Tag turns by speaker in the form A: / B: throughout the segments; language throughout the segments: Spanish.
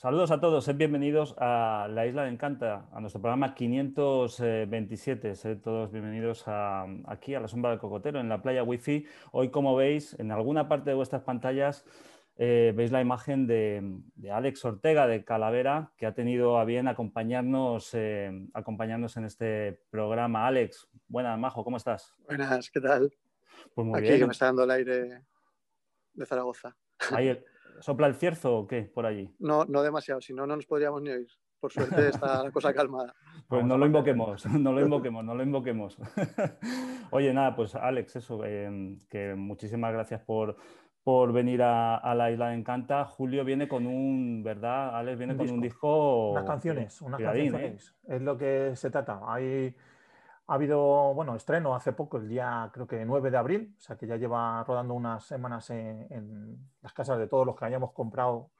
A: Saludos a todos, sed bienvenidos a La Isla de Encanta, a nuestro programa 527. Sed todos bienvenidos aquí a la sombra del cocotero, en la playa Wi-Fi. Hoy, como veis, en alguna parte de vuestras pantallas eh, veis la imagen de, Alex Ortega de Calavera, que ha tenido a bien acompañarnos, eh, acompañarnos en este programa. Alex, buenas, Majo, ¿cómo estás?
B: Buenas, ¿qué tal?
A: Pues muy
B: aquí
A: bien.
B: que me está dando el aire de Zaragoza.
A: Ahí, ¿Sopla el cierzo o qué por allí?
B: No, no demasiado, si no, no nos podríamos ni oír. Por suerte está la cosa calmada.
A: Pues no lo invoquemos, no lo invoquemos, no lo invoquemos. Oye, nada, pues Alex, eso, eh, que muchísimas gracias por, por venir a, la isla de Encanta. Julio viene con un, ¿verdad? Alex viene con un disco.
C: Unas canciones, unas ¿eh? canciones. Es lo que se trata. Hay ha habido, bueno, estreno hace poco, el día creo que 9 de abril, o sea que ya lleva rodando unas semanas en, las casas de todos los que hayamos comprado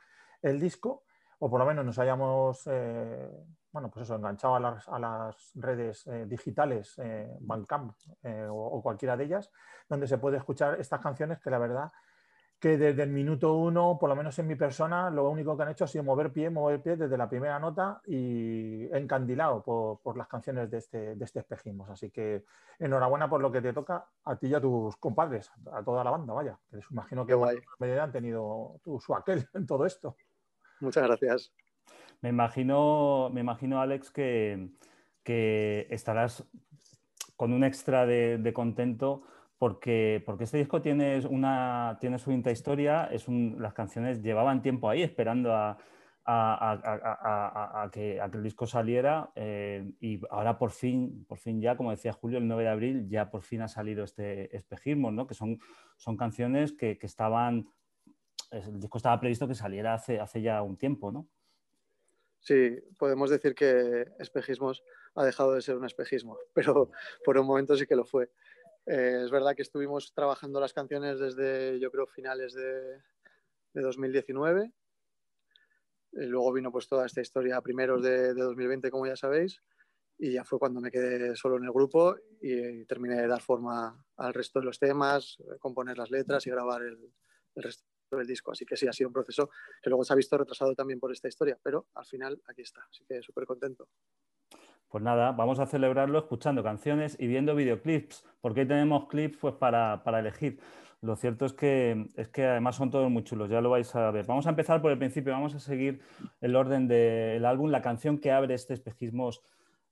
C: el disco, o por lo menos nos hayamos, eh, bueno, pues eso, enganchado a las, redes eh, digitales, eh, Bandcamp o, o, cualquiera de ellas, donde se puede escuchar estas canciones que la verdad que desde el minuto uno, por lo menos en mi persona, lo único que han hecho ha sido mover pie, mover pie desde la primera nota y encandilado por, las canciones de este, de este espejismo. Así que enhorabuena por lo que te toca a ti y a tus compadres, a toda la banda, vaya. Que les imagino que medida han tenido tu, su aquel en todo esto.
B: Muchas gracias.
A: Me imagino, me imagino Alex, que, que estarás con un extra de contento porque, porque este disco tiene, una, tiene su historia, es las canciones llevaban tiempo ahí esperando a, que, el disco saliera eh, y ahora por fin, por fin ya, como decía Julio, el 9 de abril ya por fin ha salido este espejismo, ¿no? que son, son canciones que, estaban, el disco estaba previsto que saliera hace, hace ya un tiempo, ¿no?
B: Sí, podemos decir que espejismos ha dejado de ser un espejismo, pero por un momento sí que lo fue. Eh, es verdad que estuvimos trabajando las canciones desde, yo creo, finales de, 2019. Y luego vino pues toda esta historia a primeros de, 2020, como ya sabéis, y ya fue cuando me quedé solo en el grupo y, terminé de dar forma al resto de los temas, componer las letras y grabar el, el resto del disco. Así que sí, ha sido un proceso que luego se ha visto retrasado también por esta historia, pero al final aquí está, así que súper contento.
A: Pues nada, vamos a celebrarlo escuchando canciones y viendo videoclips, porque hoy tenemos clips pues, para, elegir. Lo cierto es que, es que además son todos muy chulos, ya lo vais a ver. Vamos a empezar por el principio, vamos a seguir el orden del álbum. La canción que abre este espejismos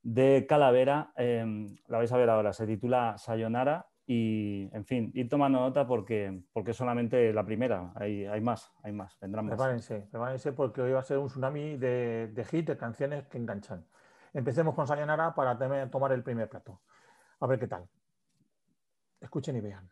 A: de Calavera, em, la vais a ver ahora, se titula Sayonara y, en fin, ir tomando nota porque, porque solamente la primera, hay, hay más, hay más, vendrán más.
C: Prepárense, prepárense porque hoy va a ser un tsunami de, de hit, de canciones que enganchan. Empecemos con Sayonara para tomar el primer plato. A ver qué tal. Escuchen y vean.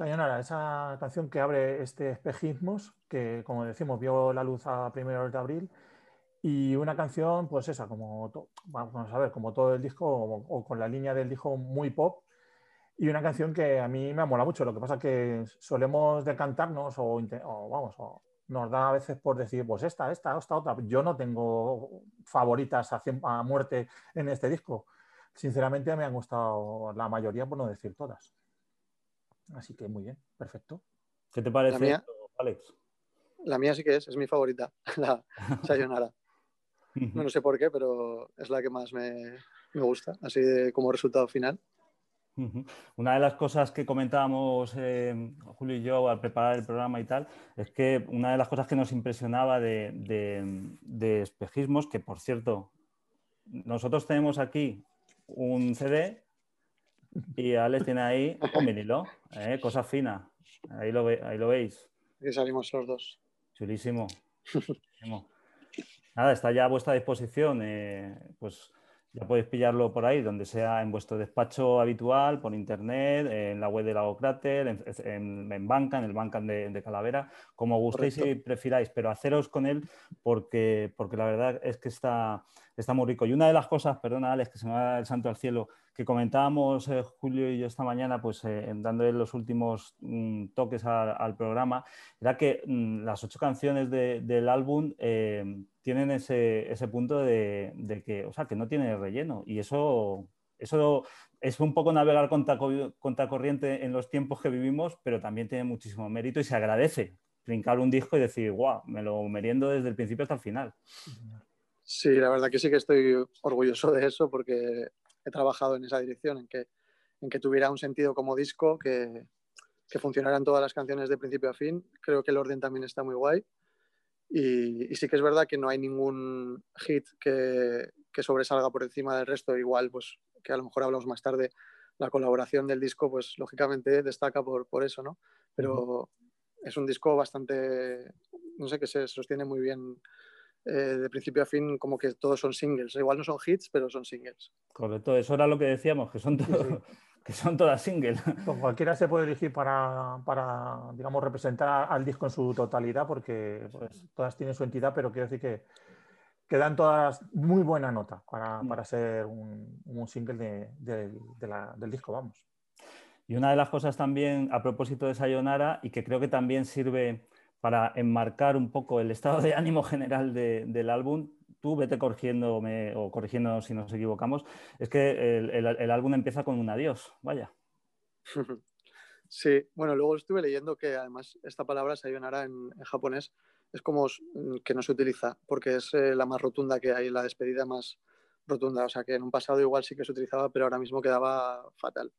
C: Sayonara, esa canción que abre este espejismos, que como decimos, vio la luz a primeros de abril, y una canción, pues esa, como, vamos a ver, como todo el disco, o, con la línea del disco muy pop, y una canción que a mí me mola mucho. Lo que pasa es que solemos decantarnos o, o vamos, o nos da a veces por decir, pues esta, esta, esta, otra. Yo no tengo favoritas a, a muerte en este disco. Sinceramente me han gustado la mayoría, por no decir todas. Así que muy bien, perfecto.
A: ¿Qué te parece, Alex?
B: La mía sí que es, es mi favorita, la Sayonara. no, no sé por qué, pero es la que más me, me gusta, así de, como resultado final.
A: Una de las cosas que comentábamos eh, Julio y yo al preparar el programa y tal, es que una de las cosas que nos impresionaba de, de espejismos, que por cierto, nosotros tenemos aquí un CD y Alex tiene ahí un vinilo, ¿eh? cosa fina. Ahí lo, ahí lo veis.
B: Y salimos los dos.
A: Chulísimo. Nada, está ya a vuestra disposición. Eh, pues ya podéis pillarlo por ahí, donde sea en vuestro despacho habitual, por internet, en la web de Lagocrater, en, en, banca, en el Bancan de, Calavera, como gustéis y prefiráis, pero haceros con él porque, porque la verdad es que está, está muy rico. Y una de las cosas, perdona Alex, que se me va el santo al cielo, que comentábamos eh, Julio y yo esta mañana, pues eh, dándole los últimos mm, toques al programa, era que mm, las ocho canciones del álbum eh, tienen ese, punto de, que, o sea, que no tiene relleno. Y eso, eso es un poco navegar contra, corriente en los tiempos que vivimos, pero también tiene muchísimo mérito y se agradece brincar un disco y decir, guau, me lo meriendo desde el principio hasta el final.
B: Sí, la verdad que sí que estoy orgulloso de eso porque he trabajado en esa dirección, en que, en que tuviera un sentido como disco, que, que funcionaran todas las canciones de principio a fin. Creo que el orden también está muy guay. Y, sí que es verdad que no hay ningún hit que, que, sobresalga por encima del resto. Igual, pues que a lo mejor hablamos más tarde, la colaboración del disco, pues lógicamente destaca por, por eso, ¿no? Pero es un disco bastante, no sé, que se sostiene muy bien eh, de principio a fin, como que todos son singles. Igual no son hits, pero son singles.
A: Correcto, eso era lo que decíamos, que son todos que son todas singles.
C: Pues cualquiera se puede elegir para, para, digamos, representar al disco en su totalidad, porque pues, todas tienen su entidad, pero quiero decir que, que dan todas muy buena nota para, mm. para ser un, un single de, de, la, del disco, vamos.
A: Y una de las cosas también, a propósito de Sayonara, y que creo que también sirve para enmarcar un poco el estado de ánimo general del álbum, tú vete corrigiéndome o corrigiendo si nos equivocamos, es que el, álbum empieza con un adiós, vaya.
B: Sí, bueno, luego estuve leyendo que además esta palabra sayonara en, en japonés es como que no se utiliza porque es eh, la más rotunda que hay, la despedida más rotunda, o sea que en un pasado igual sí que se utilizaba, pero ahora mismo quedaba fatal.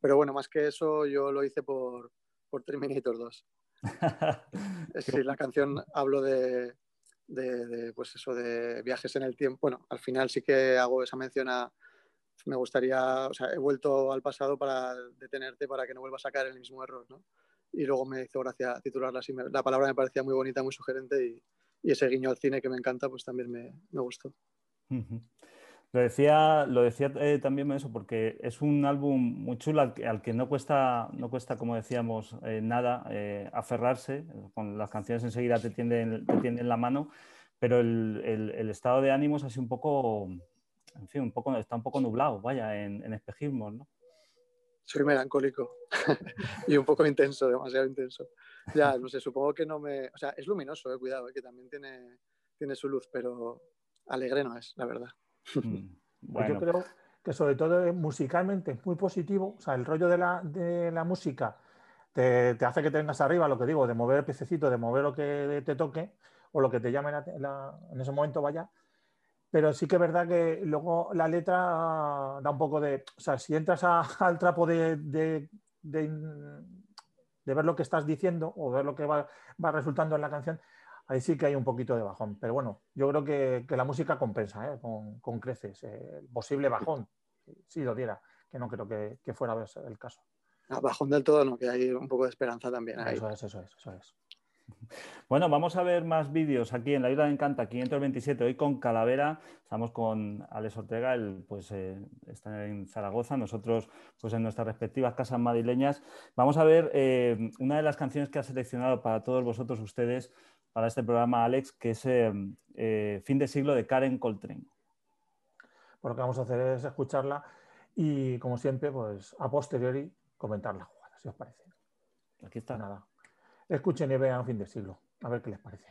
B: Pero bueno, más que eso yo lo hice por, por Terminator 2. sí, la canción hablo de, pues eso, de viajes en el tiempo. Bueno, al final sí que hago esa mención a, me gustaría, o sea, he vuelto al pasado para detenerte para que no vuelvas a caer en el mismo error, ¿no? Y luego me hizo gracia titularla así. La palabra me parecía muy bonita, muy sugerente y, y ese guiño al cine que me encanta, pues también me, me gustó.
A: Lo decía, lo decía eh, también eso, porque es un álbum muy chulo al que, no, cuesta, no cuesta, como decíamos, eh, nada eh, aferrarse. Con las canciones enseguida te tienden, te tienden la mano, pero el, el, estado de ánimo es así un poco, en fin, un poco, está un poco nublado, vaya, en, en espejismos, ¿no?
B: Soy melancólico y un poco intenso, demasiado intenso. Ya, no sé, supongo que no me... O sea, es luminoso, cuidado, que también tiene, tiene su luz, pero alegre no es, la verdad.
C: Mm, pues yo creo que sobre todo musicalmente es muy positivo, o sea, el rollo de la, de la música te, te, hace que tengas arriba, lo que digo, de mover el pececito, de mover lo que te toque o lo que te llame en ese momento vaya, pero sí que es verdad que luego la letra da un poco de, o sea, si entras al trapo de, de, de, ver lo que estás diciendo o ver lo que va, va resultando en la canción, ahí sí que hay un poquito de bajón. Pero bueno, yo creo que, que la música compensa ¿eh? con, con, creces el posible bajón, si lo diera, que no creo que, que fuera el caso.
B: bajón del todo, no, que hay un poco de esperanza también. Ahí.
C: Eso es, eso es, eso es.
A: Bueno, vamos a ver más vídeos aquí en la Isla de Encanta 527, hoy con Calavera. Estamos con Alex Ortega, él pues eh, está en Zaragoza, nosotros pues en nuestras respectivas casas madrileñas. Vamos a ver eh, una de las canciones que ha seleccionado para todos vosotros ustedes para este programa, Alex, que es eh, Fin de siglo de Karen Coltrane.
C: Pues lo que vamos a hacer es escucharla y, como siempre, pues a posteriori comentar la jugada, si os parece.
A: Aquí está.
C: Nada. Escuchen y vean fin de siglo. A ver qué les parece.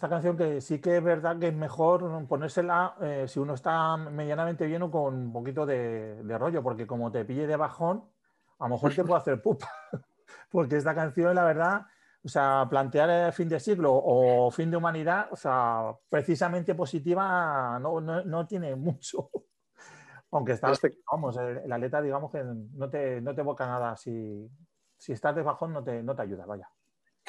C: Esta canción que sí que es verdad que es mejor ponérsela eh, si uno está medianamente bien o con un poquito de, rollo, porque como te pille de bajón, a lo mejor te puede hacer pupa. porque esta canción, la verdad, o sea, plantear el fin de siglo o fin de humanidad, o sea, precisamente positiva no, no, tiene mucho. Aunque está, este vamos, la letra, digamos que no te, no te evoca nada. Si, si estás de bajón, no te, no te ayuda, vaya.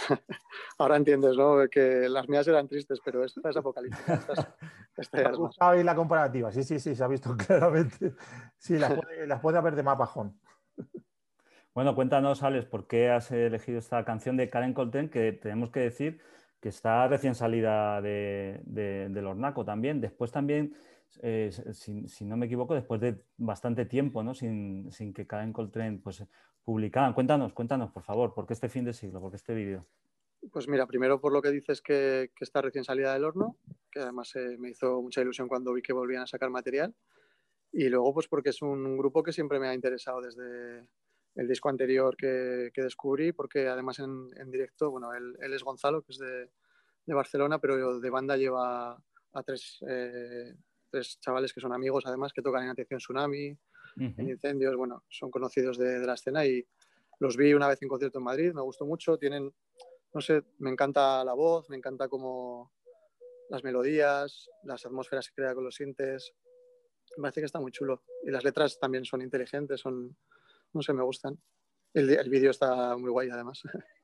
B: Ahora entiendes, ¿no? Que las mías eran tristes, pero esta es apocalíptica.
C: Esta, esta la comparativa, sí, sí, sí, se ha visto claramente. Sí, las puede, haber de más bajón.
A: Bueno, cuéntanos, Alex, ¿por qué has elegido esta canción de Karen Colten? Que tenemos que decir que está recién salida de, del Hornaco también. Después también, eh, si, no me equivoco, después de bastante tiempo, ¿no? Sin, sin que Karen Coltrane pues, publicaban. Cuéntanos, cuéntanos, por favor, ¿por qué este fin de siglo? ¿Por qué este vídeo?
B: Pues mira, primero por lo que dices que, está recién salida del horno, que además eh, me hizo mucha ilusión cuando vi que volvían a sacar material. Y luego, pues porque es un grupo que siempre me ha interesado desde, el disco anterior que, que, descubrí, porque además en, en directo, bueno, él, es Gonzalo, que es de, de, Barcelona, pero de banda lleva a tres, eh, tres, chavales que son amigos, además, que tocan en Atención Tsunami, uh -huh. en Incendios, bueno, son conocidos de, de, la escena y los vi una vez en concierto en Madrid, me gustó mucho, tienen, no sé, me encanta la voz, me encanta como las melodías, las atmósferas que crea con los sintes, me parece que está muy chulo. Y las letras también son inteligentes, son, no sé, me gustan. El, el vídeo está muy guay además.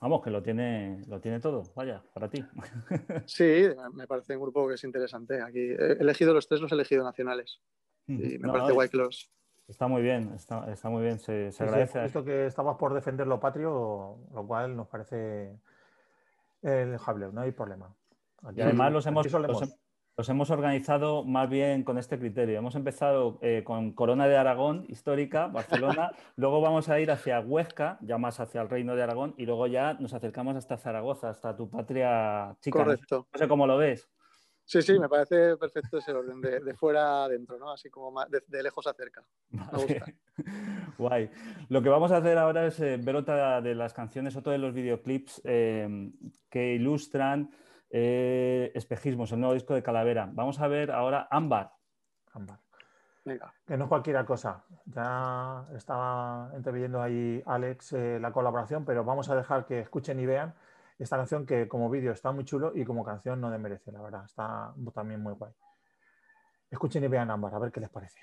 A: Vamos, que lo tiene, lo tiene todo, vaya, para ti.
B: Sí, me parece un grupo que es interesante. Aquí he elegido los tres, los he elegido nacionales. Y me no, parece no, guay que los...
A: Está muy bien, está, está muy bien, se, se agradece.
D: Esto que estabas por defender lo patrio, lo cual nos parece elejable, no hay problema.
A: Aquí, y además los hemos, los, los hemos organizado más bien con este criterio. Hemos empezado eh, con Corona de Aragón, histórica, Barcelona, luego vamos a ir hacia Huesca, ya más hacia el Reino de Aragón, y luego ya nos acercamos hasta Zaragoza, hasta tu patria chica.
B: Correcto.
A: No sé, cómo lo ves.
B: Sí, sí, me parece perfecto ese orden, de, de fuera adentro, ¿no? Así como de, de lejos a cerca. Me gusta.
A: Guay. Lo que vamos a hacer ahora es eh, ver otra de las canciones, otro de los videoclips eh, que ilustran eh, Espejismos, el nuevo disco de Calavera. Vamos a ver ahora Ámbar.
D: Ámbar. Venga. Que no es cualquier cosa. Ya estaba entreviendo ahí Alex eh, la colaboración, pero vamos a dejar que escuchen y vean esta canción que como vídeo está muy chulo y como canción no desmerece, la verdad. Está también muy guay. Escuchen y vean Ámbar, a ver qué les parece.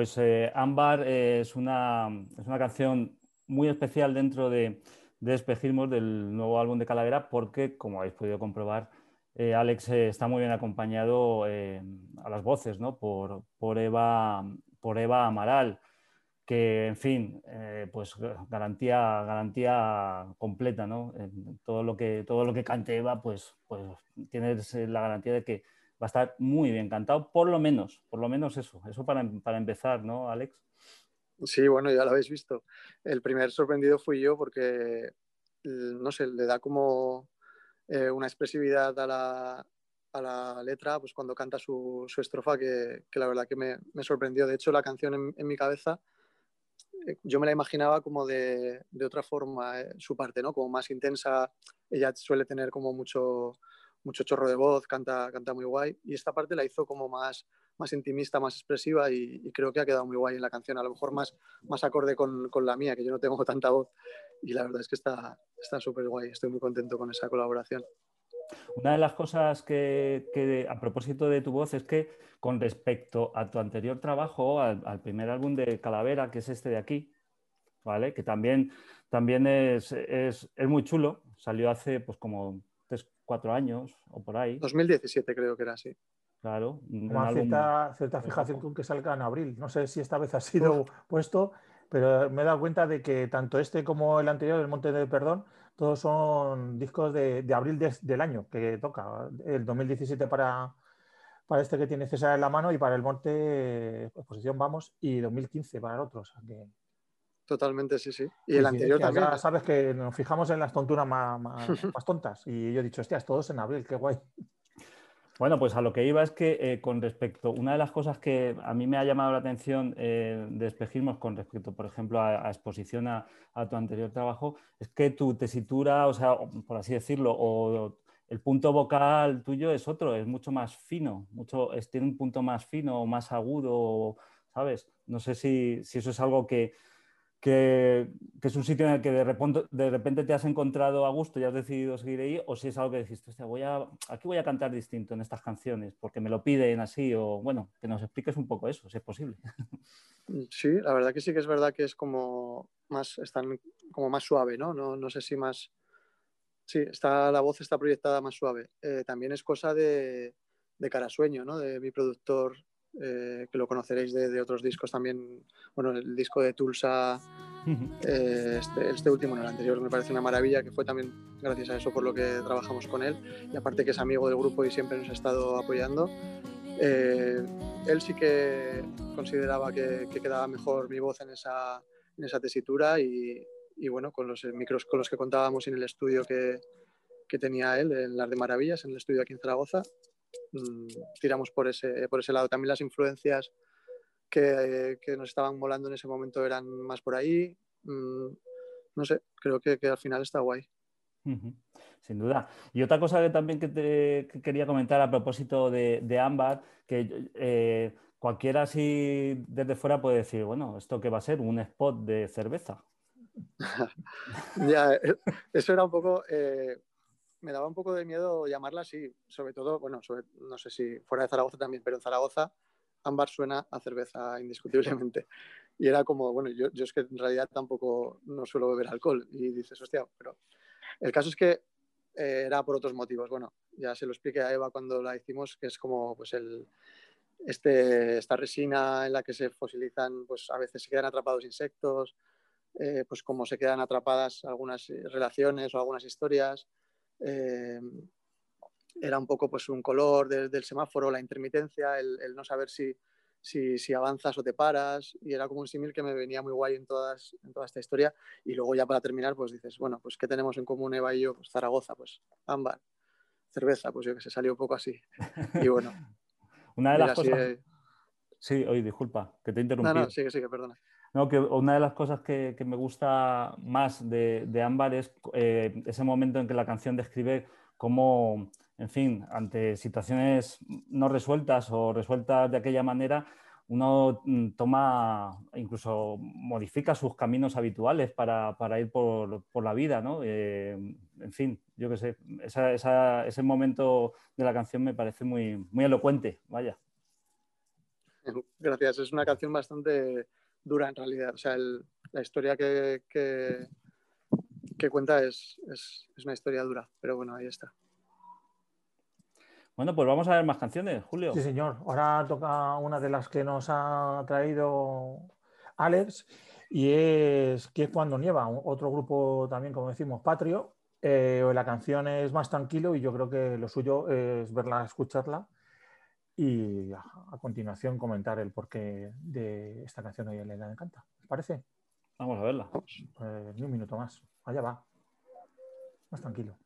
A: Pues eh, Ámbar eh, es, una, es una canción muy especial dentro de, de Espejismos del nuevo álbum de Calavera porque, como habéis podido comprobar, eh, Alex eh, está muy bien acompañado a las voces ¿no? por, por, Eva, por Eva Amaral, que, en fin, pues garantía, garantía completa. ¿no? Todo, lo que, todo lo que cante Eva, pues, pues tienes la garantía de que va a estar muy bien cantado, por lo menos, por lo menos eso, eso para, para empezar, ¿no, Alex?
B: Sí, bueno, ya lo habéis visto. El primer sorprendido fui yo porque, no sé, le da como eh, una expresividad a la, a la, letra, pues cuando canta su, su estrofa, que, que, la verdad que me, me, sorprendió. De hecho, la canción en, mi cabeza, eh, yo me la imaginaba como de, de otra forma, eh, su parte, ¿no? Como más intensa. Ella suele tener como mucho, mucho chorro de voz, canta, canta muy guay. Y esta parte la hizo como más, más intimista, más expresiva y, creo que ha quedado muy guay en la canción. A lo mejor más, más acorde con, con la mía, que yo no tengo tanta voz. Y la verdad es que está súper guay. Estoy muy contento con esa colaboración.
A: Una de las cosas que, que, a propósito de tu voz es que con respecto a tu anterior trabajo, al, al, primer álbum de Calavera, que es este de aquí, ¿vale? Que también, también es, es, es muy chulo. Salió hace pues como cuatro años o por ahí.
B: 2017 creo que era así.
A: Claro.
C: Álbum... cierta, cierta fijación con que salga en abril. No sé si esta vez ha sido Uf. puesto, pero me he dado cuenta de que tanto este como el anterior, El Monte del Perdón, todos son discos de, de abril de, del año que toca. El 2017 para, para este que tiene César en la mano y para el Monte, exposición vamos, y 2015 para el otro. O sea que...
B: Totalmente, sí, sí. Y el anterior también.
C: Ya sabes que nos fijamos en las tonturas más, más, más, tontas. Y yo he dicho, hostias, todos en abril, qué guay.
A: Bueno, pues a lo que iba es que eh, con respecto, una de las cosas que a mí me ha llamado la atención eh, de espejismos con respecto, por ejemplo, a, a exposición a, a, tu anterior trabajo, es que tu tesitura, o sea, por así decirlo, o el punto vocal tuyo es otro, es mucho más fino, mucho, es, tiene un punto más fino, más agudo, ¿sabes? No sé si, si eso es algo que, que, es un sitio en el que de repente, te has encontrado a gusto y has decidido seguir ahí, o si es algo que Hostia, voy a, aquí voy a cantar distinto en estas canciones, porque me lo piden así, o bueno, que nos expliques un poco eso, si es posible.
B: Sí, la verdad que sí que es verdad que es como más, están como más suave, ¿no? No, no sé si más... Sí, está, la voz está proyectada más suave. Eh, también es cosa de, de Carasueño, ¿no? De mi productor eh, que lo conoceréis de, de, otros discos también, bueno, el disco de Tulsa, eh, este, este, último, no, el anterior, me parece una maravilla, que fue también gracias a eso por lo que trabajamos con él, y aparte que es amigo del grupo y siempre nos ha estado apoyando. Eh, él sí que consideraba que, que, quedaba mejor mi voz en esa, en esa tesitura y, y, bueno, con los micros con los que contábamos en el estudio que, que tenía él, en las de Maravillas, en el estudio aquí en Zaragoza, Mm, tiramos por ese, por ese lado. También las influencias que, que, nos estaban volando en ese momento eran más por ahí. Mm, no sé, creo que, que, al final está guay.
A: Sin duda. Y otra cosa que también que te que quería comentar a propósito de, de Ámbar, que eh, cualquiera así desde fuera puede decir, bueno, ¿esto qué va a ser? ¿Un spot de cerveza?
B: ya, eso era un poco... Eh, me daba un poco de miedo llamarla así, sobre todo, bueno, no sé si fuera de Zaragoza también, pero en Zaragoza ámbar suena a cerveza indiscutiblemente. Y era como, bueno, yo, yo es que en realidad tampoco no suelo beber alcohol y dices, hostia, pero el caso es que eh, era por otros motivos. Bueno, ya se lo expliqué a Eva cuando la hicimos, que es como pues el, este, esta resina en la que se fosilizan, pues a veces se quedan atrapados insectos, eh, pues como se quedan atrapadas algunas eh, relaciones o algunas historias. Era un poco pues un color del semáforo, la intermitencia, el no saber si, si, si, avanzas o te paras, y era como un símil que me venía muy guay en, todas, en toda esta historia. Y luego ya para terminar, pues dices, bueno, pues ¿qué tenemos en común Eva y yo? Pues Zaragoza, pues ámbar, cerveza, pues yo que sé, salió un poco así. Y bueno.
A: una de las cosas... Sí, oye, disculpa, que te he interrumpido.
B: No, no, sigue, sigue, perdona.
A: No, que una de las cosas que, me gusta más de, de Ámbar es eh, ese momento en que la canción describe cómo en fin, ante situaciones no resueltas o resueltas de aquella manera, uno mm, toma, incluso modifica sus caminos habituales para, ir por, la vida, ¿no? Eh, en fin, yo qué sé, ese momento de la canción me parece muy, muy elocuente, vaya.
B: Gracias, es una canción bastante dura en realidad, o sea, la historia que, que, cuenta es, es una historia dura, pero bueno, ahí está.
A: Bueno, pues vamos a ver más canciones, Julio.
C: Sí, señor. Ahora toca una de las que nos ha traído Alex y es que es cuando nieva, otro grupo también, como decimos, patrio. Eh, la canción es más tranquilo y yo creo que lo suyo es verla, escucharla y a, continuación comentar el porqué de esta canción a ella le encanta. ¿Os parece?
A: Vamos a verla.
C: Pues, ni un minuto más. Allá va. Más tranquilo.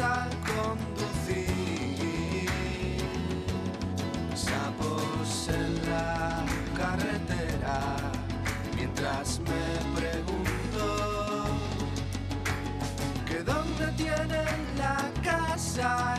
E: Al conducir. Sapos en la carretera mientras me pregunto que dónde tienen la casa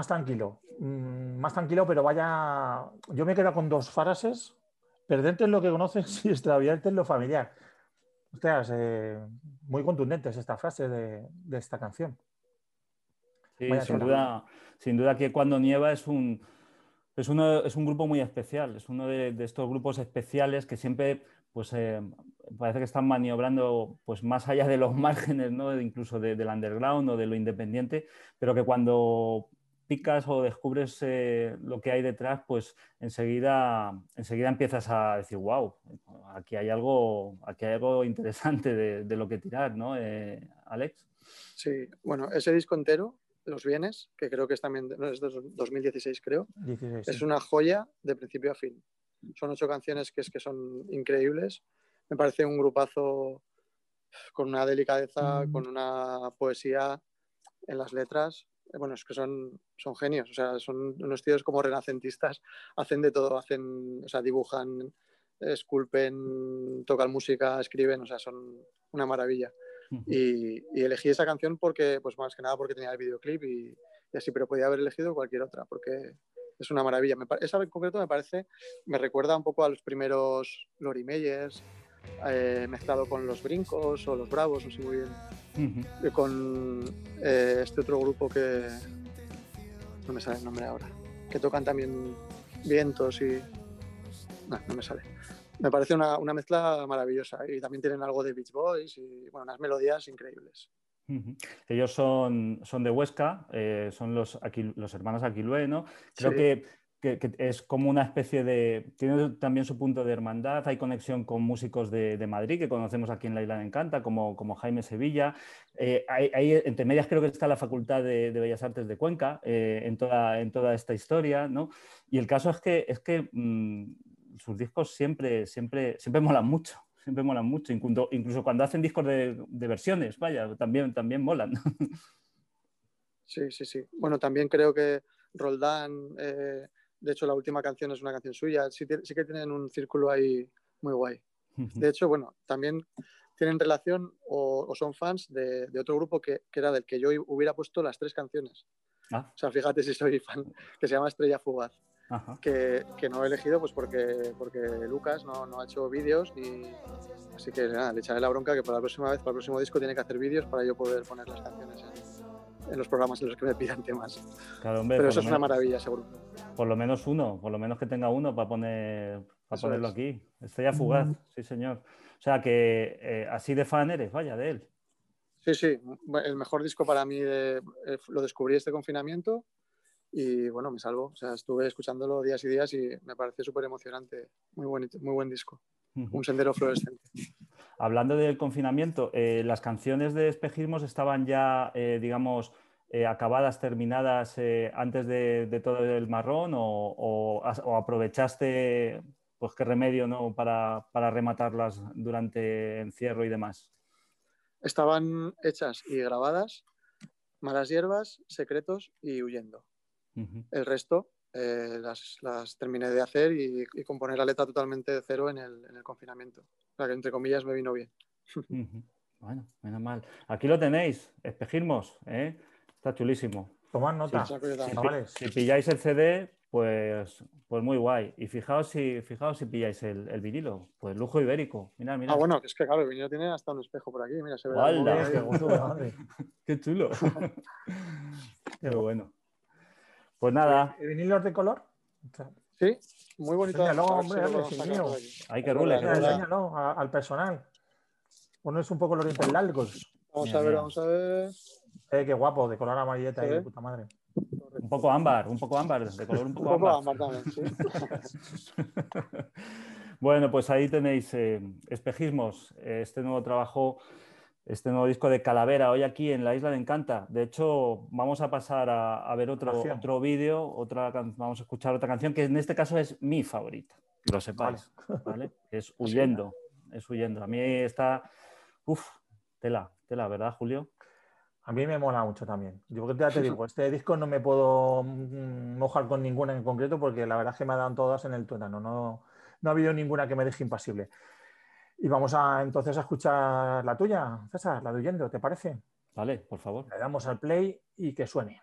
C: más tranquilo. Mm, más tranquilo, pero vaya. Yo me quedo con dos frases. Perderte en lo que conoces y extraviarte en lo familiar. Ostras, eh, muy contundentes esta frase de, de esta canción.
A: Sí,
C: Vaya
A: sin duda, sin duda que cuando nieva es un, es uno- es un grupo muy especial, es uno de, de estos grupos especiales que siempre pues, eh, parece que están maniobrando pues, más allá de los márgenes, ¿no? Incluso de- del underground o de lo independiente, pero que cuando picas o descubres eh, lo que hay detrás, pues enseguida, enseguida empiezas a decir, wow, aquí hay algo, aquí hay algo interesante de, de lo que tirar, ¿no, eh, Alex?
B: Sí, bueno, ese disco entero, Los Bienes, que creo que es también de, no, es de 2016, creo,
C: 16,
B: es una joya de principio a fin. Son ocho canciones que es que son increíbles. Me parece un grupazo con una delicadeza,
C: Mm.
B: con una poesía en las letras. Eh, Bueno, es que son, son genios, o sea, son unos tíos como renacentistas, hacen de todo, hacen, o sea, dibujan, esculpen, tocan música, escriben, o sea, son una maravilla. Y, y elegí esa canción porque, pues más que nada porque tenía el videoclip y, y así, pero podía haber elegido cualquier otra porque es una maravilla. Me esa en concreto me parece, me recuerda un poco a los primeros Lori Meyers, eh, mezclado con los Brincos o los Bravos, no sé muy bien, Con eh, este otro grupo que no me sale el nombre ahora, que tocan también vientos y no, no me sale. Me parece una, una mezcla maravillosa y también tienen algo de Beach Boys y bueno, unas melodías increíbles.
A: Ellos son, son de Huesca, eh, son los, Aquil- los hermanos Aquilue, ¿no? Creo
B: Sí.
A: que, que- es como una especie de... Tiene también su punto de hermandad, hay conexión con músicos de, de Madrid que conocemos aquí en La Isla de Encanta, como, como Jaime Sevilla. Eh, entre medias creo que está la Facultad de, de Bellas Artes de Cuenca eh, en, toda, en toda esta historia, ¿no? Y el caso es que, es que mm, sus discos siempre, siempre, siempre molan mucho. Siempre molan mucho, incluso, incluso cuando hacen discos de, de versiones, vaya, también, también molan.
B: Sí, sí, sí. Bueno, también creo que Roldán, eh, de hecho la última canción es una canción suya, sí, sí que tienen un círculo ahí muy guay. De hecho, bueno, también tienen relación o, o son fans de, de otro grupo que, que era del que yo hubiera puesto las tres canciones.
A: Ah,
B: O sea, fíjate si soy fan, que se llama Estrella Fugaz,
A: ajá.
B: que, que no he elegido pues porque, porque Lucas no, no ha hecho vídeos y así que nada, le echaré la bronca que para la próxima vez, para el próximo disco tiene que hacer vídeos para yo poder poner las canciones en, en los programas en los que me pidan temas.
A: Claro, hombre,
B: Pero eso es una
A: menos-
B: maravilla, seguro.
A: Por lo menos uno, por lo menos que tenga uno para poner para
B: Eso
A: ponerlo
B: es.
A: aquí. Estrella fugaz,
C: Mm.
A: sí, señor. O sea que eh, así de fan eres, vaya, de él.
B: Sí, sí, el mejor disco para mí de- eh, lo descubrí este confinamiento y bueno, me salvo. O sea, estuve escuchándolo días y días y me pareció súper emocionante. Muy buen, muy buen disco. Un sendero fluorescente.
A: Hablando del confinamiento, eh, las canciones de espejismos estaban ya, eh, digamos, eh, acabadas, terminadas antes de, de todo el marrón o, o has- o aprovechaste, pues qué remedio, ¿no? Para, para rematarlas durante encierro y demás.
B: Estaban hechas y grabadas Malas Hierbas, Secretos y Huyendo. El resto eh, las, las terminé de hacer y, y componer la letra totalmente de cero en el, en el confinamiento. O sea, que entre comillas me vino bien.
A: Bueno, menos mal. Aquí lo tenéis, espejismos, ¿eh? Está chulísimo.
C: Tomad nota,
B: Sí.
A: Si pilláis el CD, pues, pues muy guay. Y fijaos si, fijaos si pilláis el, el vinilo. Pues lujo ibérico. Mirad, mirad.
B: Ah, bueno, es que claro, el vinilo tiene hasta un espejo por aquí. Mira, se ve.
C: Qué gusto, madre.
A: Qué chulo. Qué bueno. Pues nada,
C: ¿El vinilo es de color?
B: Sí, muy bonito.
C: Hombre,
B: si
C: hombre, mío.
A: hay que rule. que rule.
C: Enséñalo a- al personal. Pones un poco los dientes largos.
B: Vamos
A: Mira,
B: a ver,
A: mira.
B: vamos a ver.
C: Eh, qué guapo, de color amarilleta
B: Sí.
C: ahí, de puta madre.
A: Un poco ámbar, un poco ámbar, de color un
B: Un
A: poco
B: poco
A: ámbar.
B: ámbar también, sí.
A: Bueno, pues ahí tenéis eh, Espejismos, eh, este nuevo trabajo, este nuevo disco de Calavera, hoy aquí en la Isla de Encanta. De hecho, vamos a pasar a, a ver otro, otro vídeo, otra, vamos a escuchar otra canción que en este caso es mi favorita, que lo sepáis, ¿vale? Es Huyendo, es Huyendo. A mí está, uff, tela, tela, ¿verdad, Julio?
C: A mí me mola mucho también. Yo ya te digo, este disco no me puedo mm, mojar con ninguna en concreto porque la verdad es que me dan todas en el tuétano. No, no ha habido ninguna que me deje impasible. Y vamos a entonces a escuchar la tuya, César, la de Huyendo, ¿te parece?
A: Vale, por favor.
C: Le damos al play y que suene.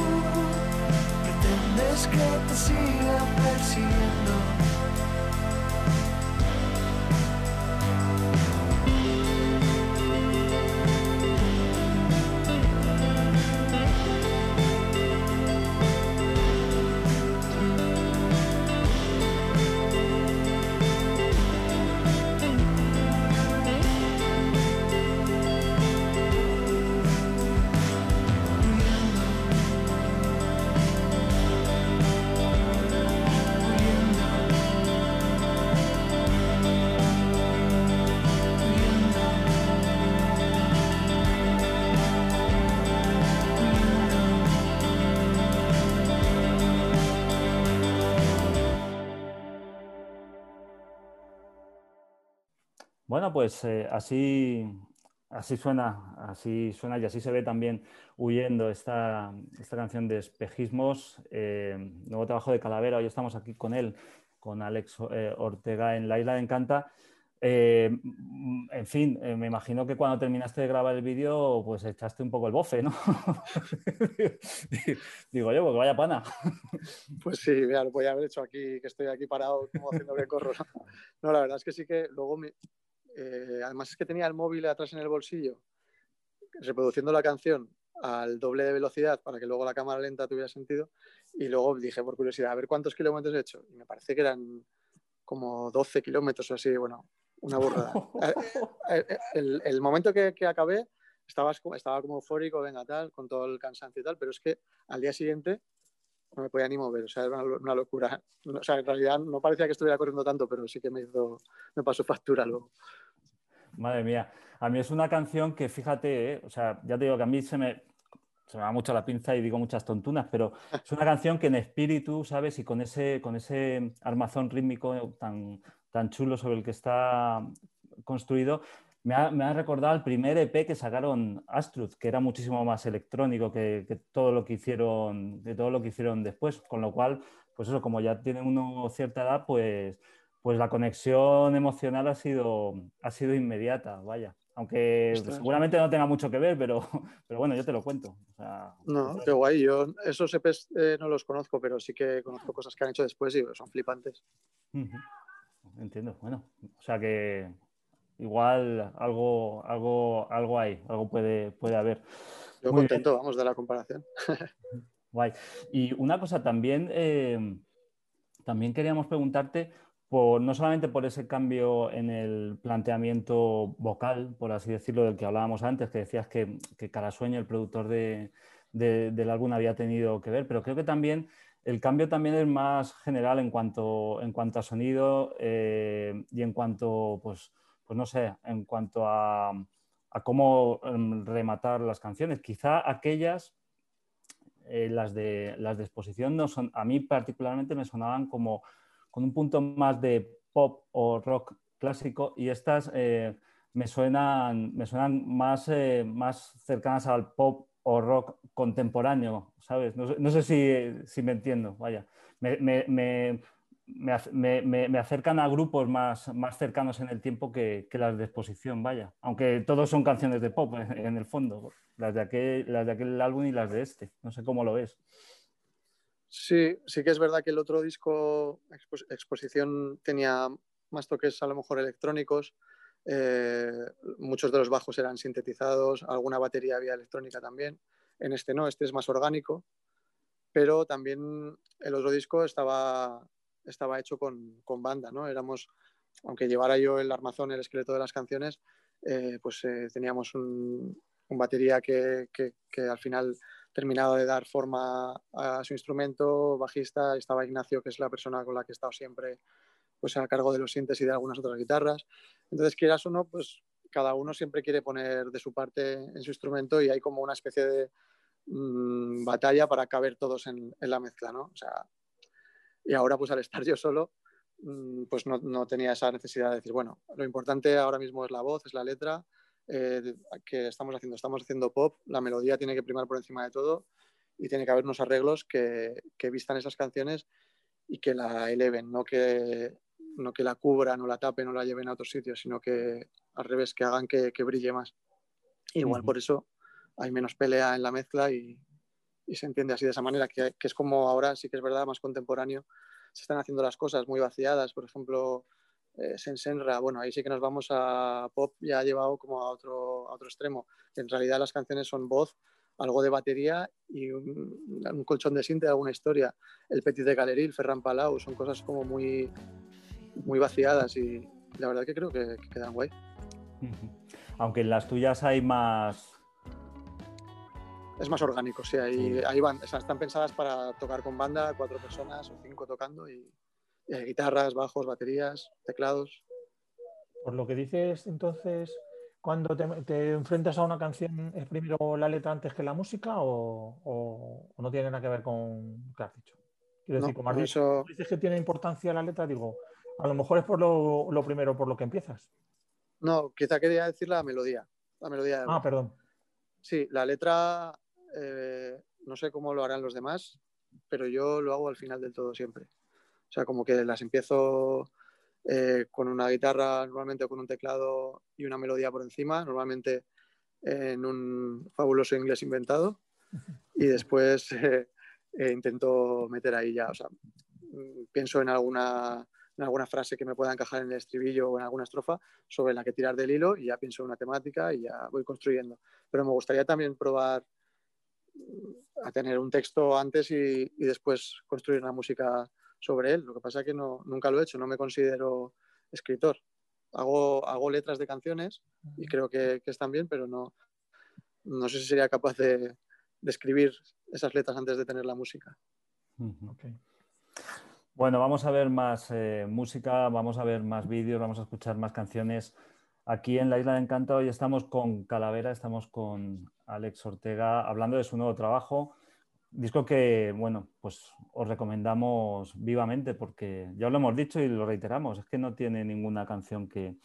E: que te siga persiguiendo.
A: Bueno, pues eh, así, así suena, así suena y así se ve también huyendo esta, esta canción de espejismos, eh, nuevo trabajo de Calavera. Hoy estamos aquí con él, con Alex eh, Ortega en La Isla de Encanta. En fin, me imagino que cuando terminaste de grabar el vídeo, pues echaste un poco el bofe, ¿no? Digo yo, porque vaya pana.
B: Pues sí, mira, lo podía haber hecho aquí, que estoy aquí parado, como haciendo que corro. No, la verdad es que sí que luego, me, eh, además es que tenía el móvil atrás en el bolsillo, reproduciendo la canción al doble de velocidad para que luego la cámara lenta tuviera sentido. Y luego dije, por curiosidad, a ver cuántos kilómetros he hecho. Y me parece que eran como 12 kilómetros o así, bueno, una burrada. Eh, eh, el, el momento que, que acabé, estabas como- estaba como eufórico, venga, tal, con todo el cansancio y tal, pero es que al día siguiente no me podía ni mover, o sea, era una, lo- una locura. O sea, en realidad no parecía que estuviera corriendo tanto, pero sí que me hizo, me pasó factura luego.
A: Madre mía, a mí es una canción que fíjate, eh, o sea, ya te digo que a mí se me, se me va mucho la pinza y digo muchas tontunas, pero es una canción que en espíritu, ¿sabes? Y con ese, con ese armazón rítmico tan, tan chulo sobre el que está construido, me ha, me ha recordado el primer EP que sacaron Astruth, que era muchísimo más electrónico que, que todo lo que hicieron, de todo lo que hicieron después, con lo cual, pues eso, como ya tiene uno cierta edad, pues, pues la conexión emocional ha sido, ha sido inmediata, vaya. Aunque
B: Ostras.
A: seguramente no tenga mucho que ver, pero, pero bueno, yo te lo cuento. O sea,
B: No, qué guay. Yo esos EPs eh, no los conozco, pero sí que conozco cosas que han hecho después y son flipantes.
A: Ujú. Entiendo, bueno, o sea que igual algo, algo, algo hay, algo puede, puede haber.
B: Yo
A: Muy
B: contento, vamos, de la comparación.
A: Guay. Y una cosa también, eh, también queríamos preguntarte, por, no solamente por ese cambio en el planteamiento vocal, por así decirlo, del que hablábamos antes, que decías que, que Carasueño, el productor de- de- del álbum, había tenido que ver, pero creo que también el cambio también es más general en cuanto, en cuanto a sonido eh, y en cuanto, pues, pues no sé, en cuanto a cómo em, rematar las canciones. Quizá aquellas, eh, las, de, las de exposición, no son, a mí particularmente me sonaban como con un punto más de pop o rock clásico y estas eh, me, suenan, me suenan más, eh, más cercanas al pop o rock contemporáneo, ¿sabes? No, sé- si, si me entiendo, vaya. Me me- me- acercan a grupos más, más cercanos en el tiempo que, que las de exposición, vaya. Aunque todos son canciones de pop en, el fondo, las de, aquel, álbum y las de este. No sé cómo lo ves.
B: Sí, sí que es verdad que el otro disco, Expo- Exposición, tenía más toques a lo mejor electrónicos. eh, muchos de los bajos eran sintetizados, alguna batería había electrónica también. En este no, este es más orgánico. Pero también el otro disco estaba, estaba hecho con, con banda, ¿no? Éramos, aunque llevara yo el armazón, el esqueleto de las canciones, eh, pues eh, teníamos un, un batería que, que- al final terminado de dar forma a su instrumento, bajista, estaba Ignacio, que es la persona con la que he estado siempre pues a cargo de los sintes y de algunas otras guitarras. Entonces, quieras o no, pues cada uno siempre quiere poner de su parte en su instrumento y hay como una especie de mm, batalla para caber todos en, en la mezcla, ¿no? O sea, y ahora pues al estar yo solo, mm, pues no, no tenía esa necesidad de decir, bueno, lo importante ahora mismo es la voz, es la letra, eh, que estamos haciendo, estamos haciendo pop, la melodía tiene que primar por encima de todo y tiene que haber unos arreglos que, que vistan esas canciones y que la eleven, no que, no que la cubran o la tapen o la lleven a otros sitios, sino que al revés, que hagan que, que brille más. Igual por eso hay menos pelea en la mezcla y, y se entiende así de esa manera, que, que es como ahora sí que es verdad, más contemporáneo, se están haciendo las cosas muy vaciadas, por ejemplo, eh, Sensenra, bueno, ahí sí que nos vamos a pop ya llevado como a otro, a otro extremo. En realidad las canciones son voz, algo de batería y un, un colchón de sinte, alguna historia. El Petit de Galerie, el Ferran Palau, son cosas como muy, muy vaciadas y la verdad que creo que, que quedan guay.
A: Aunque en las tuyas hay más...
B: Es más orgánico, sí, ahí,
A: Sí.
B: ahí van, o sea, están pensadas para tocar con banda, cuatro personas o cinco tocando y, y hay guitarras, bajos, baterías, teclados.
C: Por lo que dices, entonces, cuando te, te enfrentas a una canción, ¿es primero la letra antes que la música o, o- o no tiene nada que ver con lo que has dicho? Quiero
B: No,
C: decir, como has
B: eso-
C: dices que tiene importancia la letra, digo, a lo mejor es por lo, lo primero por lo que empiezas.
B: No, quizá quería decir la melodía. La melodía de
C: Ah, perdón.
B: Sí, la letra eh, no sé cómo lo harán los demás, pero yo lo hago al final del todo siempre. O sea, como que las empiezo eh, con una guitarra, normalmente con un teclado y una melodía por encima, normalmente en un fabuloso inglés inventado, y después eh, intento meter ahí ya, o sea, pienso en alguna, en alguna frase que me pueda encajar en el estribillo o en alguna estrofa sobre la que tirar del hilo y ya pienso en una temática y ya voy construyendo. Pero me gustaría también probar a tener un texto antes y, después construir una música sobre él. Lo que pasa es que no, nunca lo he hecho, no me considero escritor. Hago, hago letras de canciones y creo que, que están bien, pero no, no sé si sería capaz de, de escribir esas letras antes de tener la música.
A: Bueno, vamos a ver más eh, música, vamos a ver más vídeos, vamos a escuchar más canciones. Aquí en la Isla de Encanto hoy estamos con Calavera, estamos con Alex Ortega hablando de su nuevo trabajo. Disco que, bueno, pues os recomendamos vivamente porque ya lo hemos dicho y lo reiteramos, es que no tiene ninguna canción que,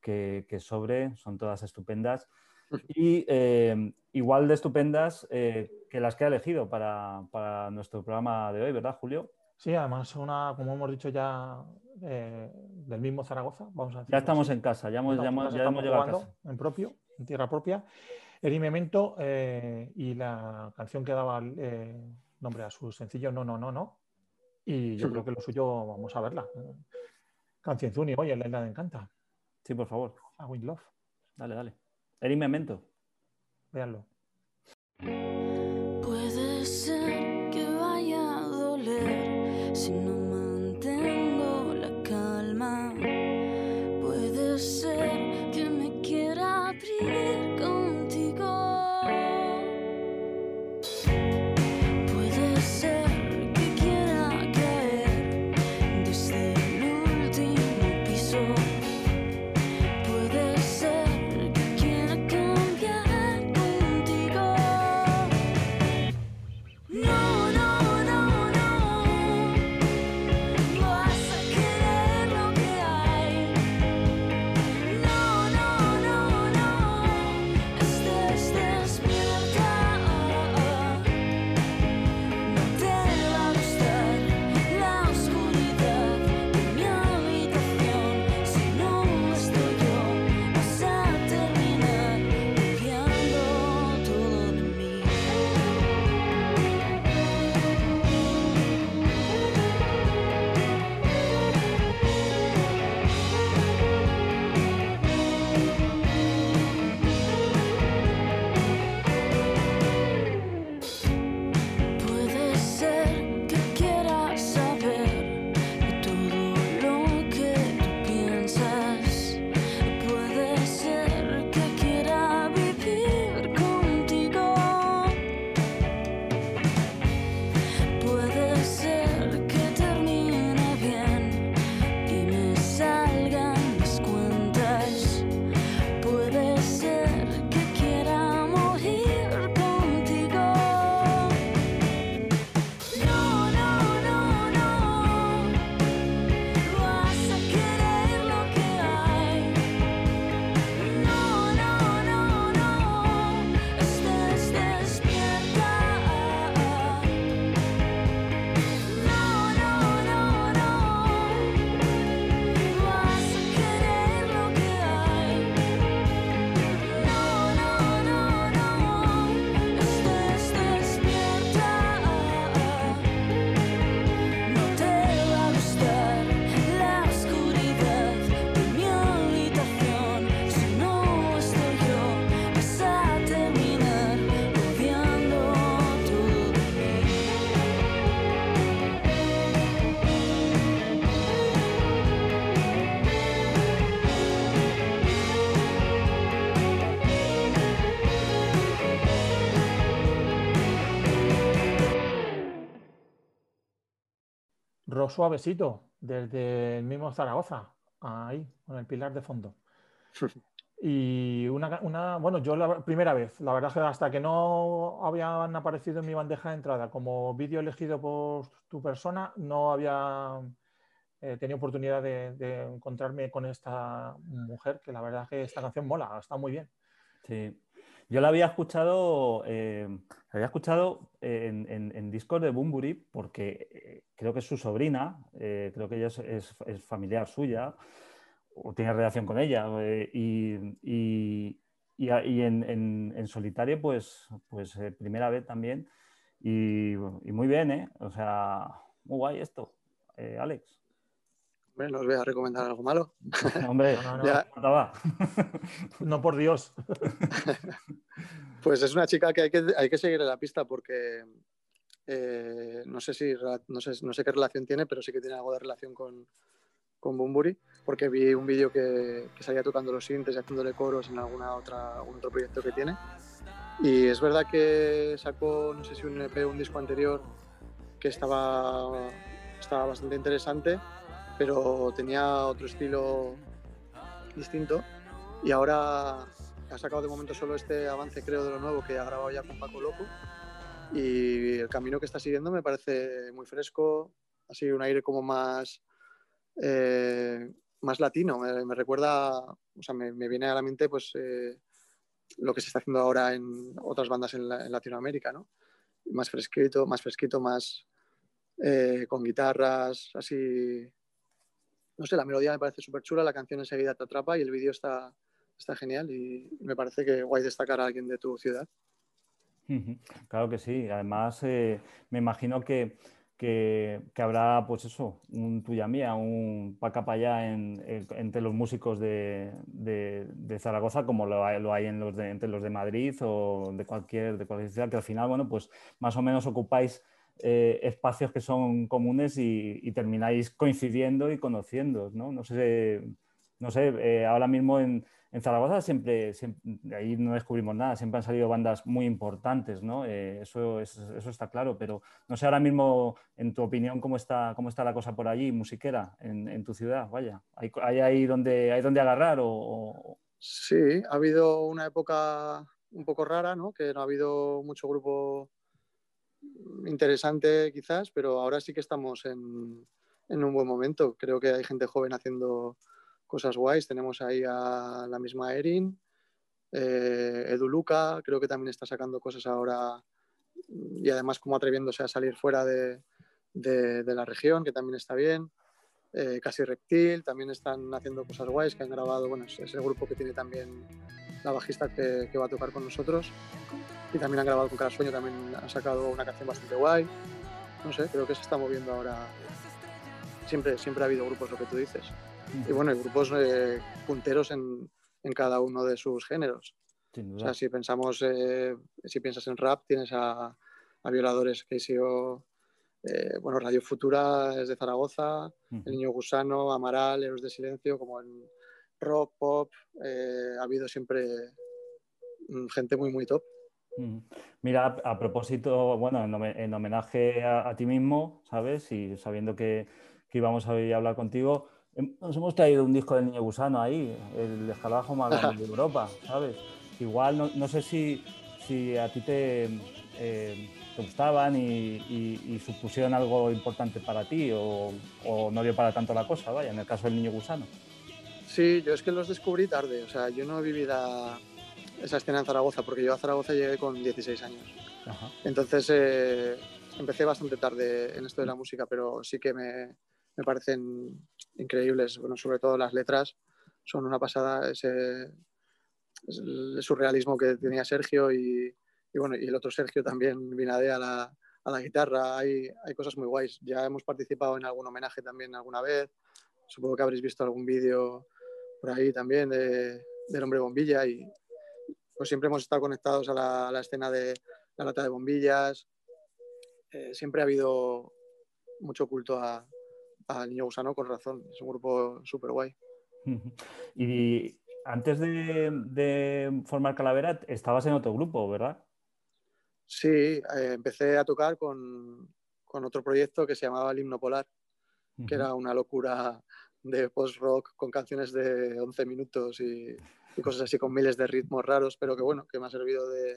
A: que, que sobre, son todas estupendas. Y eh, igual de estupendas eh, que las que ha elegido para, para nuestro programa de hoy, ¿verdad, Julio?
C: Sí, además, una, como hemos dicho ya, eh, del mismo Zaragoza. Vamos a
A: Ya estamos
C: así.
A: en casa, ya hemos, ya hemos,
C: en
A: ya hemos llegado a casa.
C: En propio, en tierra propia. Eri Memento eh, y la canción que daba eh, nombre a su sencillo No, no, no, no. Y yo creo que lo suyo, vamos a verla. Canción Zuni, oye, la isla de Encanta.
A: Sí, por favor,
C: A Wind Love,
A: dale, dale. Eri Memento.
C: véanlo. Suavecito, desde el mismo Zaragoza, ahí, con el pilar de fondo. Y una, una- bueno, yo la primera vez, la verdad es que hasta que no habían aparecido en mi bandeja de entrada como vídeo elegido por tu persona, no había eh, tenido oportunidad de, de encontrarme con esta mujer, que la verdad es que esta canción mola, está muy bien.
A: Sí. Yo la había escuchado, eh, había escuchado en, en, en discos de Bumburi porque eh, creo que es su sobrina, eh, creo que ella es, familiar suya o tiene relación con ella. eh, y y- y a- y en, solitario, pues, pues eh, primera vez también. Y, muy bien, ¿eh? O sea, muy guay esto, eh, Alex.
B: Hombre, no os voy a recomendar algo malo.
A: Hombre,
C: No, no, no. No por Dios.
B: Pues es una chica que hay que, hay que seguir en la pista porque eh, no, sé si, no, sé, no sé qué relación tiene, pero sí que tiene algo de relación con, con Bumburi, porque vi un vídeo que, que salía tocando los sintes y haciéndole coros en alguna otra, algún otro proyecto que tiene. Y es verdad que sacó, no sé si un EP o un disco anterior que estaba, estaba bastante interesante, pero tenía otro estilo distinto. Y ahora ha sacado de momento solo este avance, creo, de lo nuevo que ha grabado ya con Paco Loco. Y el camino que está siguiendo me parece muy fresco, así un aire como más, eh, más latino. Me, recuerda, o sea, me, me viene a la mente pues eh, lo que se está haciendo ahora en otras bandas en Latinoamérica, ¿no? Más fresquito, más fresquito, más eh, con guitarras, así. No sé, la melodía me parece súper chula, la canción enseguida te atrapa y el vídeo está, está genial y me parece que guay destacar a alguien de tu ciudad.
A: Claro que sí. Además, eh, me imagino que, que- habrá, pues eso, un tuya mía, un paca para allá en- en- entre los músicos de, de- de Zaragoza, como lo hay, lo hay en los de, entre los de Madrid o de cualquier, de cualquier ciudad, que al final, bueno, pues más o menos ocupáis eh, espacios que son comunes y, termináis coincidiendo y conociendo, ¿no? No sé, no sé, eh, ahora mismo en, Zaragoza siempre, ahí no descubrimos nada, siempre han salido bandas muy importantes, ¿no? Eh, eso, es- eso está claro, pero no sé ahora mismo, en tu opinión, cómo está, cómo está la cosa por allí, musiquera, en, en tu ciudad, vaya. ¿Hay, hay ahí donde, hay donde agarrar o, o-
B: Sí, ha habido una época un poco rara, ¿no? Que no ha habido mucho grupo interesante quizás, pero ahora sí que estamos en, en un buen momento. Creo que hay gente joven haciendo cosas guays. Tenemos ahí a la misma Erin, eh, Edu Luca, creo que también está sacando cosas ahora y además como atreviéndose a salir fuera de, de- de la región, que también está bien. Eh, Casi Reptil, también están haciendo cosas guays que han grabado, bueno, es el grupo que tiene también la bajista que, que va a tocar con nosotros. Y también han grabado con Cara Sueño, también han sacado una canción bastante guay. No sé, creo que se está moviendo ahora. Siempre, siempre ha habido grupos, lo que tú dices. Y bueno, hay grupos eh, punteros en, en cada uno de sus géneros. O sea, si pensamos, eh, si piensas en rap, tienes a, a Violadores, KCO, eh, bueno, Radio Futura es de Zaragoza,
A: Ujú.
B: El Niño Gusano, Amaral, Héroes de Silencio, como en rock, pop, eh, ha habido siempre mm, gente muy, muy top.
A: Mira, a, propósito, bueno, en, home- en homenaje a, ti mismo, ¿sabes? Y sabiendo que, que íbamos a hablar contigo, nos hemos traído un disco del Niño Gusano ahí, el escarabajo más grande de Europa, ¿sabes? Igual, no, no sé si, si a ti te, eh, te gustaban y supusieron algo importante para ti o, o no dio para tanto la cosa, vaya, en el caso del Niño Gusano.
B: Sí, yo es que los descubrí tarde, o sea, yo no viví la- esa escena en Zaragoza, porque yo a Zaragoza llegué con 16 años.
A: Ajá.
B: Entonces eh, empecé bastante tarde en esto de la música, pero sí que me, me parecen increíbles. Bueno, sobre todo las letras son una pasada, ese, es el surrealismo que tenía Sergio y, y bueno, y el otro Sergio también, Vinade a la, a la guitarra. Hay, hay cosas muy guays. Ya hemos participado en algún homenaje también alguna vez. Supongo que habréis visto algún vídeo por ahí también de, del hombre bombilla y pues siempre hemos estado conectados a la, a la escena de la lata de bombillas. Eh, siempre ha habido mucho culto a, a Niño Gusano, con razón. Es un grupo súper guay.
A: Y antes de, de formar Calavera, estabas en otro grupo, ¿verdad?
B: Sí, eh, empecé a tocar con, con otro proyecto que se llamaba El Himno Polar. que era una locura de post-rock con canciones de 11 minutos y, y cosas así con miles de ritmos raros, pero que bueno, que me ha servido de,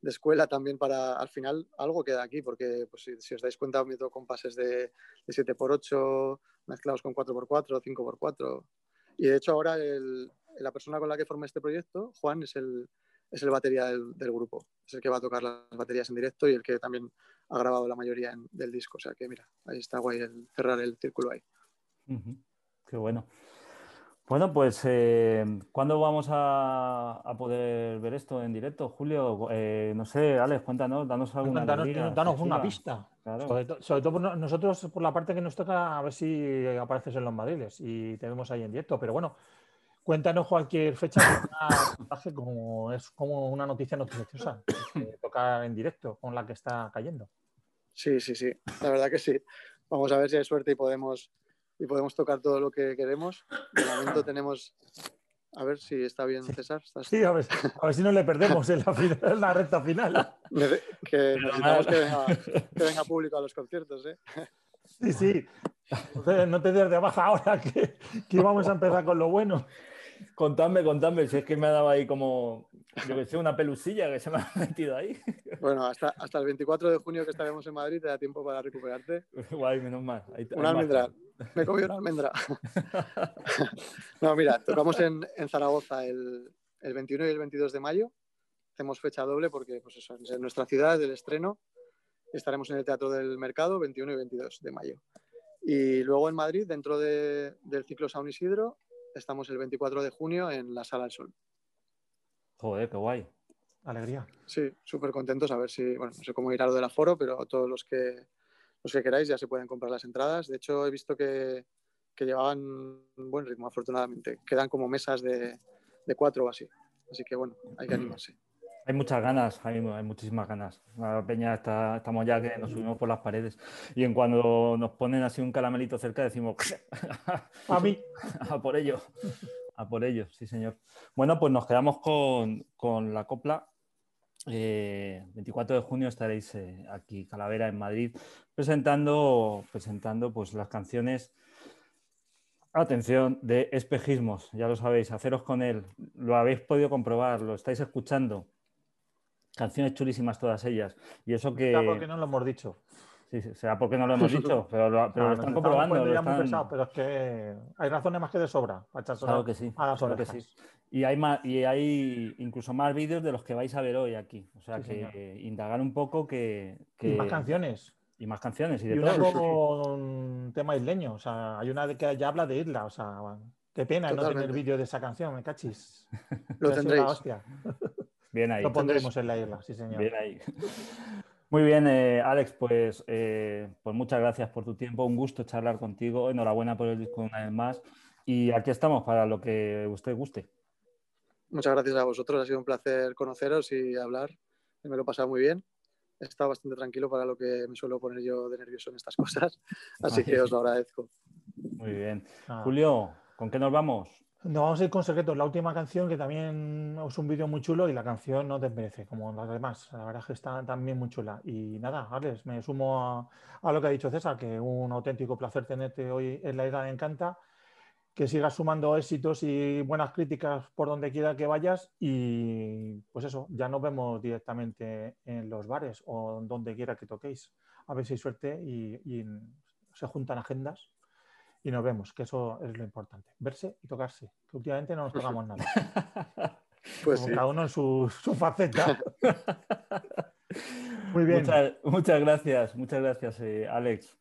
B: de escuela también para al final algo queda aquí, porque pues, si, si os dais cuenta, meto compases de, de 7x8 mezclados con 4x4, 5x4. Y de hecho, ahora el- la persona con la que formé este proyecto, Juan, es el, es el batería del, del grupo. Es el que va a tocar las baterías en directo y el que también ha grabado la mayoría en- del disco. O sea que mira, ahí está guay el, cerrar el círculo ahí.
A: Ujú, Qué bueno. Bueno, pues eh, ¿cuándo vamos a, a poder ver esto en directo, Julio? Eh, no sé, Alex, cuéntanos, danos alguna
C: Danos, danos una pista.
A: Claro.
C: Sobre, to- sobre todo por no- nosotros, por la parte que nos toca, a ver si apareces en los Madriles y te vemos ahí en directo. Pero bueno, cuéntanos cualquier fecha que como es como una noticia noticiosa, eh, tocar en directo con la que está cayendo.
B: Sí, sí, sí, la verdad que sí. Vamos a ver si hay suerte y podemos, y podemos tocar todo lo que queremos. De momento tenemos... A ver si está bien, César. ¿Estás-
C: Sí, a ver, a ver si no le perdemos en la, final- en la recta final.
B: Que necesitamos que venga, que venga público a los conciertos, ¿eh?
C: Sí, sí. Entonces, no te des de baja ahora que, que vamos a empezar con lo bueno.
A: Contadme, contadme, si es que me ha dado ahí como, yo que sé, una pelusilla que se me ha metido ahí.
B: Bueno, hasta, hasta el 24 de junio que estaremos en Madrid te da tiempo para recuperarte.
A: Guay, menos mal. Ahí-
B: Una almendra. Me comido una almendra. No, mira, tocamos en, en Zaragoza el, el 21 y el 22 de mayo. Hacemos fecha doble porque pues eso, es en nuestra ciudad del estreno. Estaremos en el Teatro del Mercado 21 y 22 de mayo. Y luego en Madrid, dentro de- del ciclo San Isidro, estamos el 24 de junio en la Sala del Sol.
A: Joder, qué guay.
C: Alegría.
B: Sí, súper contentos. A ver si, bueno, no sé cómo irá lo del aforo, pero todos los que, los que queráis ya se pueden comprar las entradas. De hecho, he visto que, que llevaban un buen ritmo, afortunadamente. Quedan como mesas de, de cuatro o así. Así que bueno, hay que animarse.
A: Hay muchas ganas, hay, hay muchísimas ganas. La peña está, estamos ya que nos subimos por las paredes y en cuando nos ponen así un caramelito cerca decimos
C: A mí.
A: a por ello, a por ello, sí señor. Bueno, pues nos quedamos con, con la copla. Eh, 24 de junio estaréis eh, aquí, Calavera, en Madrid, presentando, presentando pues, las canciones Atención, de espejismos, ya lo sabéis, haceros con él, lo habéis podido comprobar, lo estáis escuchando. Canciones chulísimas todas ellas. Y eso que...
C: Ya porque no lo hemos dicho.
A: Sí, será porque no lo hemos dicho, pero lo, pero
C: Ah,
A: lo están comprobando. lo están-
C: pesados, pero es que hay razones más que de sobra para echarse
A: Claro que sí,
C: a las
A: claro que sí. Y hay, más, y hay incluso más vídeos de los que vais a ver hoy aquí. O sea
C: Sí,
A: que
C: señor.
A: indagar un poco que, que-
C: Y más canciones.
A: Y más canciones y
C: Y
A: de
C: una
A: todo.
C: con tema isleño. O sea, hay una de que ya habla de isla. O sea, qué pena no tener vídeo de esa canción, me cachis.
B: Lo tendréis.
C: la hostia.
A: Bien ahí.
C: Lo pondremos en la isla, sí, señor.
A: Bien ahí. Muy bien, eh, Alex, pues, eh, pues muchas gracias por tu tiempo. Un gusto charlar contigo. Enhorabuena por el disco una vez más. Y aquí estamos para lo que usted guste.
B: Muchas gracias a vosotros. Ha sido un placer conoceros y hablar. Me lo he pasado muy bien. He estado bastante tranquilo para lo que me suelo poner yo de nervioso en estas cosas. Así que os lo agradezco.
A: Muy bien.
C: Nada.
A: Julio, ¿con qué nos vamos?
C: Nos vamos a ir con secretos. La última canción, que también es un vídeo muy chulo y la canción no desmerece, como las demás. La verdad es que está también muy chula. Y nada, Alex, me sumo a, a lo que ha dicho César, que un auténtico placer tenerte hoy en la Isla de Encanta. Que sigas sumando éxitos y buenas críticas por donde quiera que vayas. Y pues eso, ya nos vemos directamente en los bares o donde quiera que toquéis. A ver si hay suerte y, y se juntan agendas y nos vemos, que eso es lo importante. Verse y tocarse, que últimamente no nos tocamos nada.
B: Pues
C: Como
B: sí.
C: cada uno en su, su faceta. Muy bien.
A: Muchas, muchas gracias, muchas gracias, eh, Alex.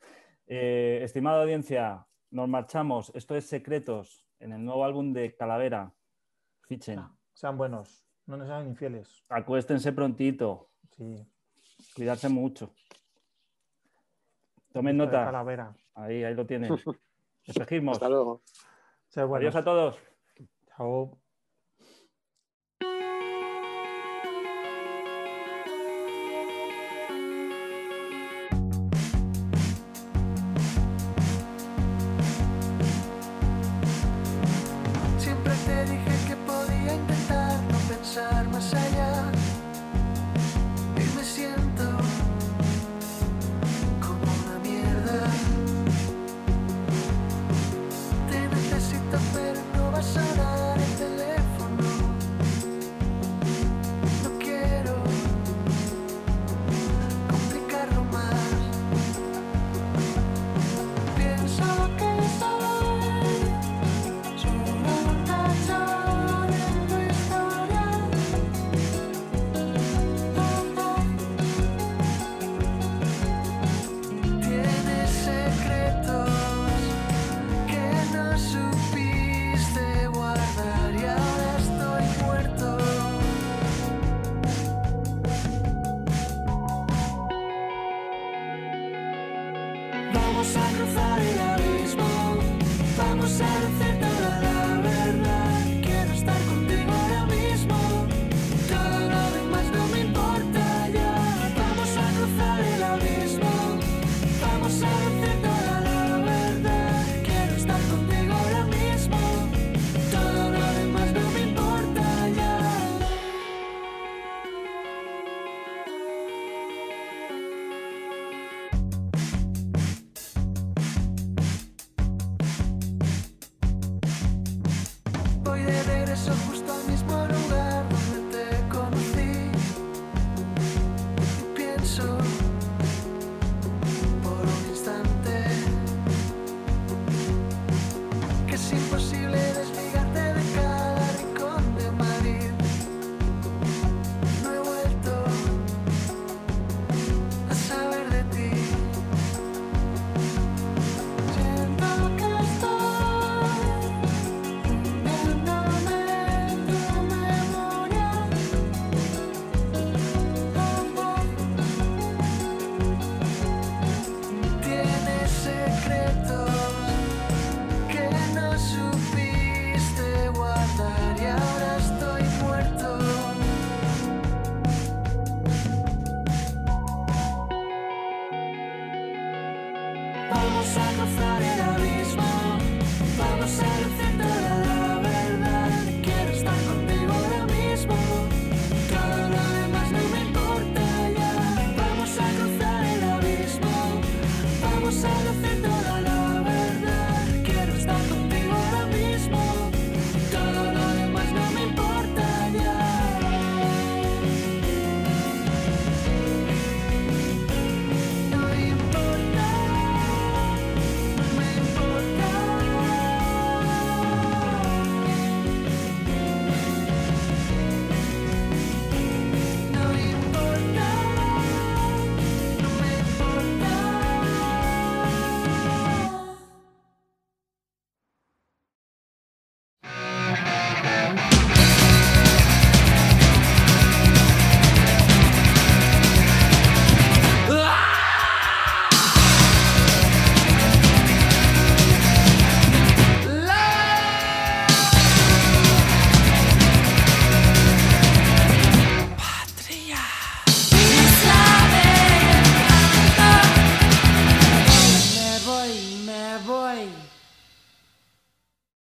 A: Eh, estimada audiencia, nos marchamos. Esto es Secretos, en el nuevo álbum de Calavera. Fichen.
C: Sean buenos, no nos sean infieles.
A: Acuéstense prontito.
C: Sí.
A: Cuidarse mucho. Tomen nota.
C: Calavera.
A: Ahí, ahí lo tienen. Espejismos.
B: Hasta luego.
A: Adiós a todos.
C: Chao.